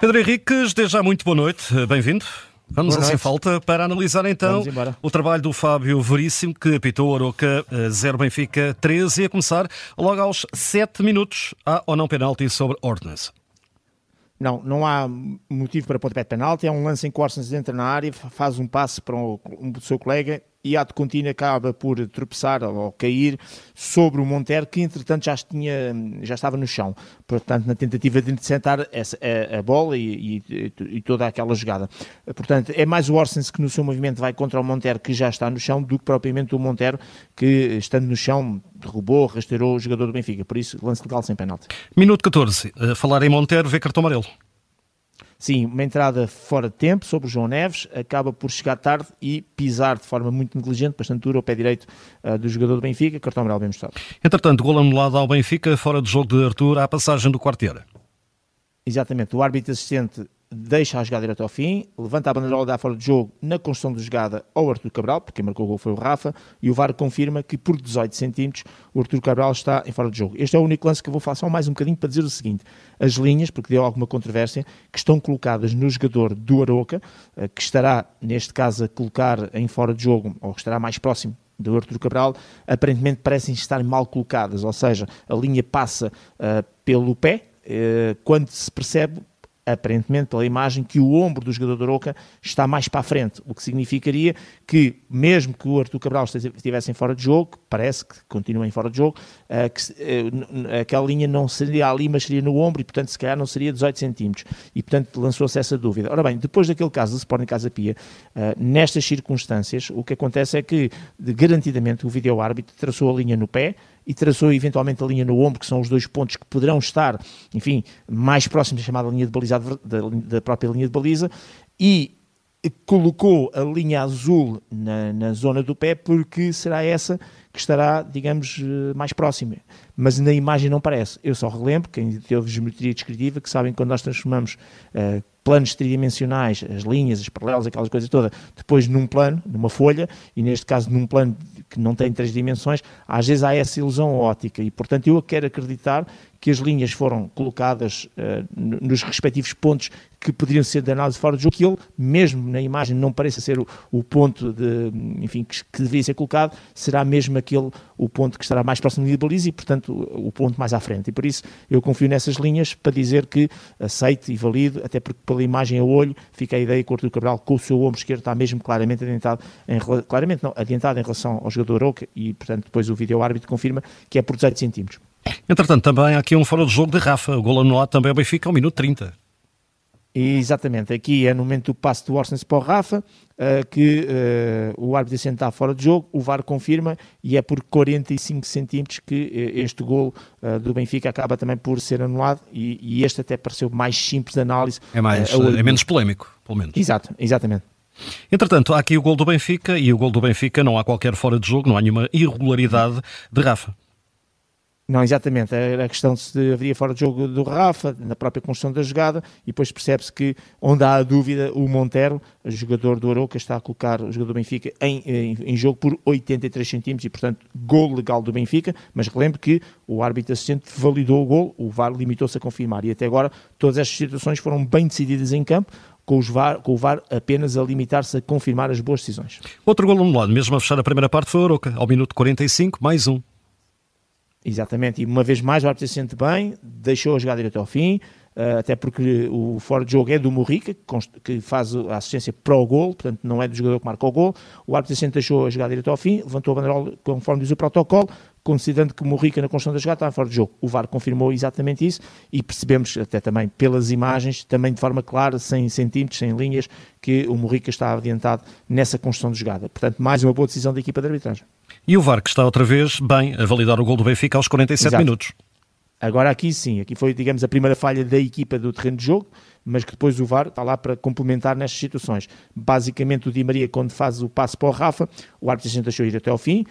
Pedro Henriques, desde já muito boa noite, bem-vindo. Vamos Boa assim noite. falta para analisar então o trabalho do Fábio Veríssimo, que apitou Aroca 0 Benfica 13 e a começar logo aos 7 minutos. Há ou não penalti sobre Ordnance? Não, não há motivo para pontapé de penalti. É um lance em que o Orsens entra na área, faz um passe para o, um seu colega e a contínuo acaba por tropeçar ou cair sobre o Montero, que entretanto já, tinha, já estava no chão. Portanto, na tentativa de interceptar essa, a, a bola e, e- e toda aquela jogada. Portanto, é mais o Orsens que no seu movimento vai contra o Montero, que já está no chão, do que propriamente o Montero, que estando no chão derrubou, rasteirou o jogador do Benfica. Por isso, lance legal sem penalti. Minuto 14. A falar em Monteiro, vê cartão amarelo. Sim, uma entrada fora de tempo sobre o João Neves, acaba por chegar tarde e pisar de forma muito negligente, bastante dura, ao pé direito ah, do jogador do Benfica, cartão amarelo bem mostrado. Entretanto, gol anulado ao Benfica, fora de jogo de Arthur, à passagem do quarteira. Exatamente, o árbitro assistente deixa a jogada direto ao fim, levanta a bandeirola da fora de jogo na construção de jogada ao Arthur Cabral, porque quem marcou o gol foi o Rafa, e o VAR confirma que por 18 centímetros o Arthur Cabral está em fora de jogo. Este é o único lance que eu vou falar só mais um bocadinho para dizer o seguinte, as linhas, porque deu alguma controvérsia, que estão colocadas no jogador do Aroca, eh, que estará, neste caso, a colocar em fora de jogo, ou que estará mais próximo do Arthur Cabral, aparentemente parecem estar mal colocadas, ou seja, a linha passa ah, pelo pé, eh, quando se percebe, aparentemente pela imagem, que o ombro do jogador do Aroca está mais para a frente, o que significaria que, mesmo que o Arthur Cabral estivesse fora de jogo, parece que continua em fora de jogo, ah, que n- aquela linha não seria ali, mas seria no ombro, e portanto se calhar não seria 18 centímetros, e portanto lançou-se essa dúvida. Ora bem, depois daquele caso do Sporting Casa Pia, ah, nestas circunstâncias, o que acontece é que, de- garantidamente, o vídeo-árbitro traçou a linha no pé, e traçou eventualmente a linha no ombro, que são os dois pontos que poderão estar, enfim, mais próximos da chamada linha de baliza, da, da própria linha de baliza, e colocou a linha azul na, na zona do pé, porque será essa que estará, digamos, eh, mais próxima. Mas na imagem não parece. Eu só relembro, quem teve geometria descritiva, que sabem que quando nós transformamos eh, planos tridimensionais, as linhas, as paralelas, aquelas coisas todas, depois num plano, numa folha, e neste caso num plano que não tem três dimensões, às vezes há essa ilusão ótica e, portanto, eu quero acreditar que as linhas foram colocadas n- nos respectivos pontos que poderiam ser análise fora de jogo, que ele, mesmo na imagem, não pareça ser o, o ponto de, enfim, que, que deveria ser colocado, será mesmo aquele o ponto que estará mais próximo de baliza e, portanto, o, o ponto mais à frente. E por isso eu confio nessas linhas para dizer que aceito e valido, até porque pela imagem a olho fica a ideia que o Artur Cabral, com o seu ombro esquerdo, está mesmo claramente adiantado, em, claramente não, adiantado em relação ao jogador Oca e, portanto, depois o vídeo árbitro confirma que é por 18 centímetros. Entretanto, também há aqui um fora de jogo de Rafa. O gol anulado também ao Benfica ao minuto 30. E, Exatamente, aqui é no momento do passo do Orsens para o Rafa, eh, que eh, o árbitro assistente está fora de jogo, o VAR confirma e é por 45 centímetros que eh, este gol do Benfica acaba também por ser anulado e, este até pareceu mais simples de análise. É, mais, é menos polémico, pelo menos. Exato, exatamente. Entretanto, há aqui o gol do Benfica e o gol do Benfica não há qualquer fora de jogo, não há nenhuma irregularidade de Rafa. Não, exatamente. Era a questão de se haveria fora de jogo do Rafa, na própria construção da jogada, e depois percebe-se que, onde há a dúvida, o Montero, o jogador do Aroca, está a colocar o jogador do Benfica em, em, em jogo por 83 centímetros e, portanto, gol legal do Benfica. Mas relembro que o árbitro assistente validou o gol, o VAR limitou-se a confirmar. E até agora, todas estas situações foram bem decididas em campo, com, VAR, com o VAR apenas a limitar-se a confirmar as boas decisões. Outro gol anulado, mesmo a fechar a primeira parte, foi o Aroca, ao minuto 45, mais um. Exatamente, e uma vez mais o árbitro se sente bem, deixou a jogada direto ao fim, eh, até porque o fora de jogo é do Morrica, que faz a assistência para o gol, portanto não é do jogador que marca o gol. O árbitro se deixou a jogada direto ao fim, levantou a banderola conforme diz o protocolo, considerando que o Morrica na construção da jogada estava fora de jogo. O VAR confirmou exatamente isso e percebemos até também pelas imagens, também de forma clara, sem centímetros, sem linhas, que o Morrica estava adiantado nessa construção de jogada. Portanto, mais uma boa decisão da equipa de arbitragem. E o VAR, que está outra vez bem a validar o gol do Benfica aos 47 Exato. minutos. Agora aqui sim, aqui foi, digamos, a primeira falha da equipa do terreno de jogo, mas que depois o VAR está lá para complementar nestas situações. Basicamente o Di Maria, quando faz o passo para o Rafa, o árbitro assistente deixou ir até ao fim,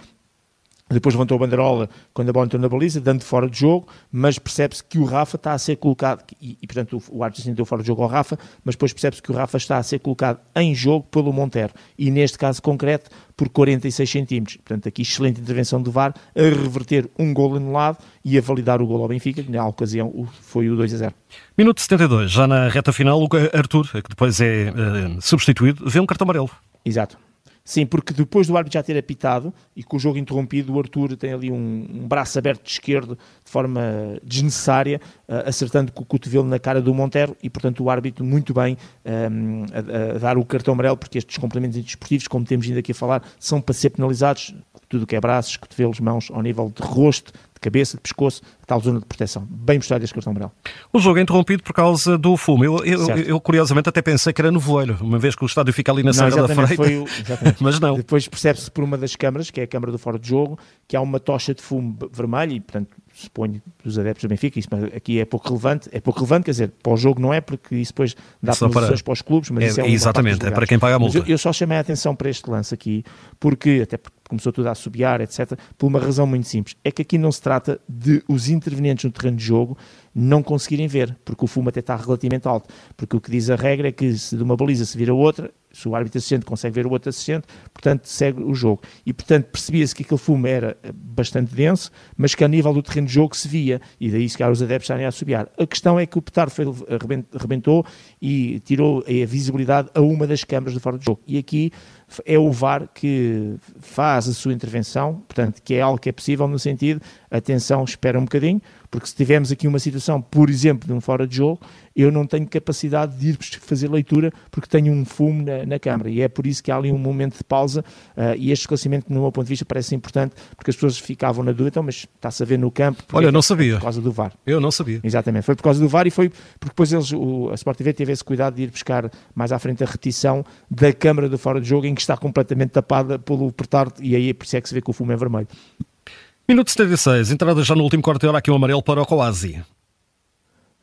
depois levantou a banderola quando a bola entrou na baliza, dando fora de jogo, mas percebe-se que o Rafa está a ser colocado, e, e portanto o, o árbitro deu fora de jogo ao Rafa, mas depois percebe-se que o Rafa está a ser colocado em jogo pelo Montero, e neste caso concreto, por 46 centímetros. Portanto, aqui excelente intervenção do VAR, a reverter um gol anulado e a validar o gol ao Benfica, que na ocasião foi o 2 a 0. Minuto 72, já na reta final, o Arthur, que depois é uh, substituído, vê um cartão amarelo. Exato. Sim, porque depois do árbitro já ter apitado e com o jogo interrompido, o Arthur tem ali um, um braço aberto de esquerdo de forma desnecessária, uh, acertando com o cotovelo na cara do Montero e, portanto, o árbitro muito bem um, a, a, dar o cartão amarelo, porque estes complementos desportivos, como temos vindo aqui a falar, são para ser penalizados, tudo que é braços, cotovelos, mãos, ao nível de rosto, de cabeça, de pescoço, tal zona de proteção. Bem mostrado este cartão amarelo. O jogo é interrompido por causa do fumo. Eu, eu, eu, curiosamente até pensei que era no voeiro, uma vez que o estádio fica ali na Serra da Freita. O, mas não. Depois percebe-se por uma das câmaras, que é a câmara do fora de jogo, que há uma tocha de fumo vermelha e, portanto, suponho dos adeptos do Benfica, isso aqui é pouco relevante, é pouco relevante, quer dizer, para o jogo não é, porque isso depois dá Só para... para os clubes, mas é, isso é Exatamente, é para quem paga a multa. Eu, eu, só chamei a atenção para este lance aqui, porque, até porque começou tudo a assobiar, etc., por uma razão muito simples, é que aqui não se trata de os intervenientes no terreno de jogo não conseguirem ver, porque o fumo até está relativamente alto, porque o que diz a regra é que se de uma baliza se vira outra, se o árbitro assistente consegue ver o outro assistente, portanto segue o jogo. E portanto percebia-se que aquele fumo era bastante denso, mas que a nível do terreno de jogo se via, e daí se calhar os adeptos estarem a assobiar. A questão é que o petardo foi, arrebentou e tirou a visibilidade a uma das câmaras de fora do jogo. E aqui é o VAR que faz a sua intervenção, portanto, que é algo que é possível no sentido, atenção, espera um bocadinho, porque se tivermos aqui uma situação, por exemplo, de um fora de jogo, eu não tenho capacidade de ir fazer leitura porque tenho um fumo na, na câmara e é por isso que há ali um momento de pausa uh, e este esclarecimento, no meu ponto de vista, parece importante porque as pessoas ficavam na dúvida, então, mas está-se a ver no campo. Olha, não sabia. Por causa do VAR. Eu não sabia. Exatamente, foi por causa do VAR e foi porque depois eles, o, a Sport TV teve esse cuidado de ir buscar mais à frente a retição da câmara do fora de jogo em que está completamente tapada pelo petardo e aí por isso é que se vê que o fumo é vermelho. Minuto 76, entrada já no último quarto de hora, aqui o amarelo para o Coasi.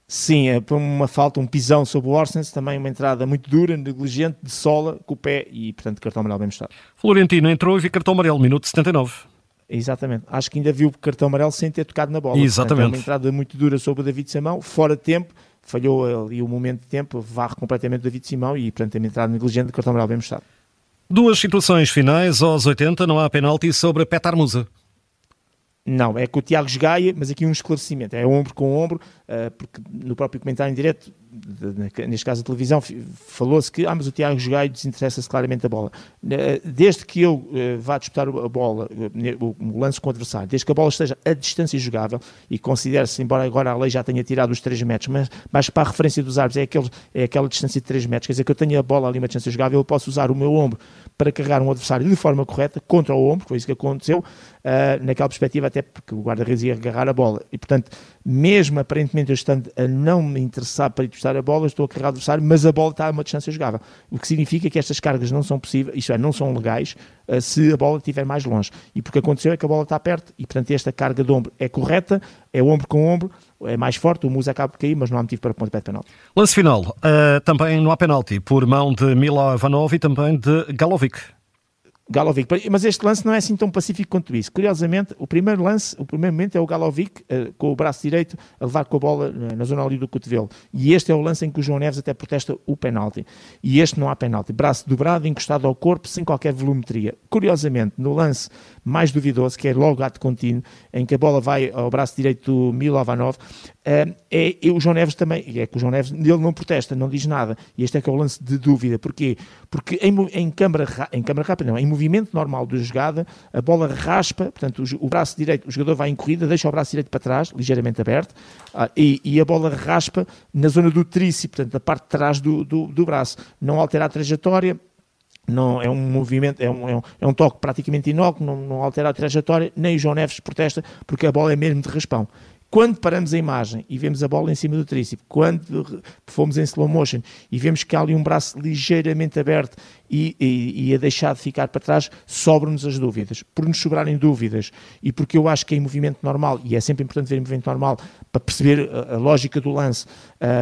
Sim, é uma falta, um pisão sobre o Orsens, também uma entrada muito dura, negligente, de sola, com o pé e, portanto, cartão amarelo bem mostrado. Florentino entrou e viu cartão amarelo, minuto 79. Exatamente. Acho que ainda viu o cartão amarelo sem ter tocado na bola. Exatamente. Portanto, é uma entrada muito dura sobre o David Simão, fora de tempo, falhou ali o momento de tempo, varre completamente o David Simão e, portanto, é uma entrada negligente, cartão amarelo bem mostrado. Duas situações finais, aos 80, não há penalti sobre Petar Musa. Não, é com o Tiago Gaia, mas aqui um esclarecimento, é ombro com ombro, uh, porque no próprio comentário em direto, neste caso a televisão, falou-se que ah, mas o Tiago Gaia desinteressa-se claramente da bola. Desde que eu uh, vá disputar a bola, o lance com o adversário, desde que a bola esteja a distância jogável e considere-se, embora agora a lei já tenha tirado os 3 metros, mas, mas para a referência dos árbitros é, aquele, é aquela distância de 3 metros, quer dizer que eu tenho a bola ali uma distância jogável, eu posso usar o meu ombro para carregar um adversário de forma correta contra o ombro, foi isso que aconteceu, uh, naquela perspectiva, até porque o guarda-redes ia agarrar a bola. E, portanto, mesmo aparentemente eu estando a não me interessar para ir testar a bola, estou a carregar o adversário, mas a bola está a uma distância jogável. O que significa que estas cargas não são possíveis, isto é, não são legais, uh, se a bola estiver mais longe. E porque aconteceu é que a bola está perto e, portanto, esta carga de ombro é correta, é ombro com ombro, é mais forte, o Musa acaba por cair, mas não há motivo para pontapé de penalti. Lance final, uh, também não há penalti, por mão de Milovanov e também de Galovic. Galovic, mas este lance não é assim tão pacífico quanto isso. Curiosamente, o primeiro lance, o primeiro momento é o Galovic uh, com o braço direito a levar com a bola na, na zona ali do cotovelo. E este é o lance em que o João Neves até protesta o penalti. E este não há penalti. Braço dobrado, encostado ao corpo, sem qualquer volumetria. Curiosamente, no lance mais duvidoso, que é logo ato contínuo, em que a bola vai ao braço direito do Milovanov, é, é, o João Neves também, é que o João Neves, ele não protesta, não diz nada, e este é que é o lance de dúvida, porquê? Porque em, em, câmara, em câmara rápida, não, em movimento normal de jogada, a bola raspa, portanto o, o, braço direito, o jogador vai em corrida, deixa o braço direito para trás, ligeiramente aberto, ah, e, e, a bola raspa na zona do tríceps, portanto, na parte de trás do, do, do braço, não altera a trajetória, não, é um movimento, é um, é um, é um toque praticamente inócuo, não, não altera a trajetória, nem o João Neves protesta, porque a bola é mesmo de raspão. Quando paramos a imagem e vemos a bola em cima do tríceps, quando fomos em slow motion e vemos que há ali um braço ligeiramente aberto e, e, e a deixar de ficar para trás, sobram-nos as dúvidas. Por nos sobrarem dúvidas e porque eu acho que é em movimento normal, e é sempre importante ver em movimento normal para perceber a, a lógica do lance,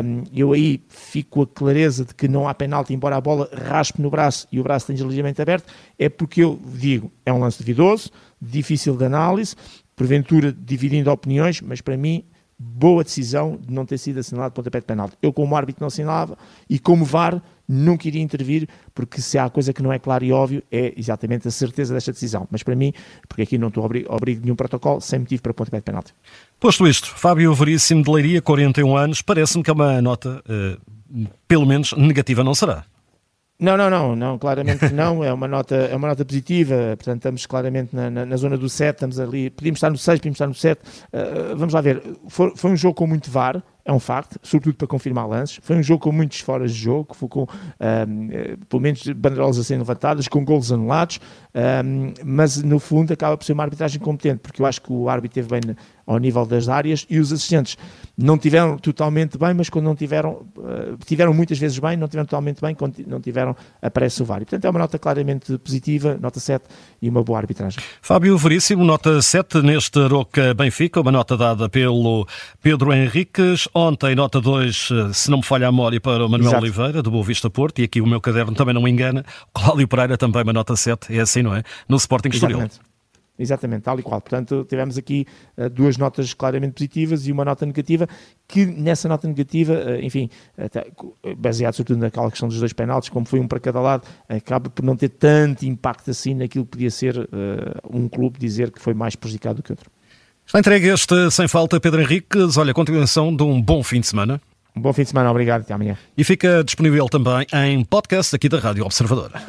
um, eu aí fico com a clareza de que não há penalti, embora a bola raspe no braço e o braço esteja ligeiramente aberto, é porque eu digo, é um lance duvidoso, difícil de análise, porventura dividindo opiniões, mas para mim, boa decisão de não ter sido assinalado pontapé de penalti. Eu, como árbitro, não assinalava e, como VAR, nunca iria intervir, porque se há coisa que não é claro e óbvio, é exatamente a certeza desta decisão. Mas para mim, porque aqui não estou a abrir nenhum protocolo, sem motivo para pontapé de penalti. Posto isto, Fábio Veríssimo de Leiria, 41 anos, parece-me que é uma nota, uh, pelo menos, negativa não será. Não, não, não, não, claramente não, é uma nota, é uma nota positiva, portanto estamos claramente na, na, na zona do 7, estamos ali, podíamos estar no 6, podíamos estar no 7, uh, eh, vamos lá ver, foi, foi um jogo com muito VAR, é um facto, sobretudo para confirmar lances. Foi um jogo com muitos foras de jogo, foi com um, eh, pelo menos bandeirolas a serem levantadas, com golos anulados, um, mas no fundo acaba por ser uma arbitragem competente, porque eu acho que o árbitro teve bem ao nível das áreas e os assistentes não tiveram totalmente bem, mas quando não tiveram, uh, tiveram muitas vezes bem, não tiveram totalmente bem, quando não tiveram, aparece o VAR. E, portanto, é uma nota claramente positiva, nota 7 e uma boa arbitragem. Fábio Veríssimo, nota 7 neste Roca Benfica, uma nota dada pelo Pedro Henriques. Ontem, nota 2, eh, se não me falha a memória, para o Manuel Exato. Oliveira, do Boa Vista Porto, e aqui o meu caderno também não me engana. Cláudio Pereira também uma nota 7, é assim, não é? No Sporting Estoril. Exatamente, tal e qual. Portanto, tivemos aqui uh, duas notas claramente positivas e uma nota negativa, que nessa nota negativa, uh, enfim, até, baseado sobretudo naquela questão dos dois penaltis, como foi um para cada lado, acaba por não ter tanto impacto assim naquilo que podia ser uh, um clube dizer que foi mais prejudicado do que outro. Está entregue este Sem Falta, Pedro Henriques. Olha, continuação de um bom fim de semana. Um bom fim de semana, obrigado, até amanhã. E fica disponível também em podcast aqui da Rádio Observadora.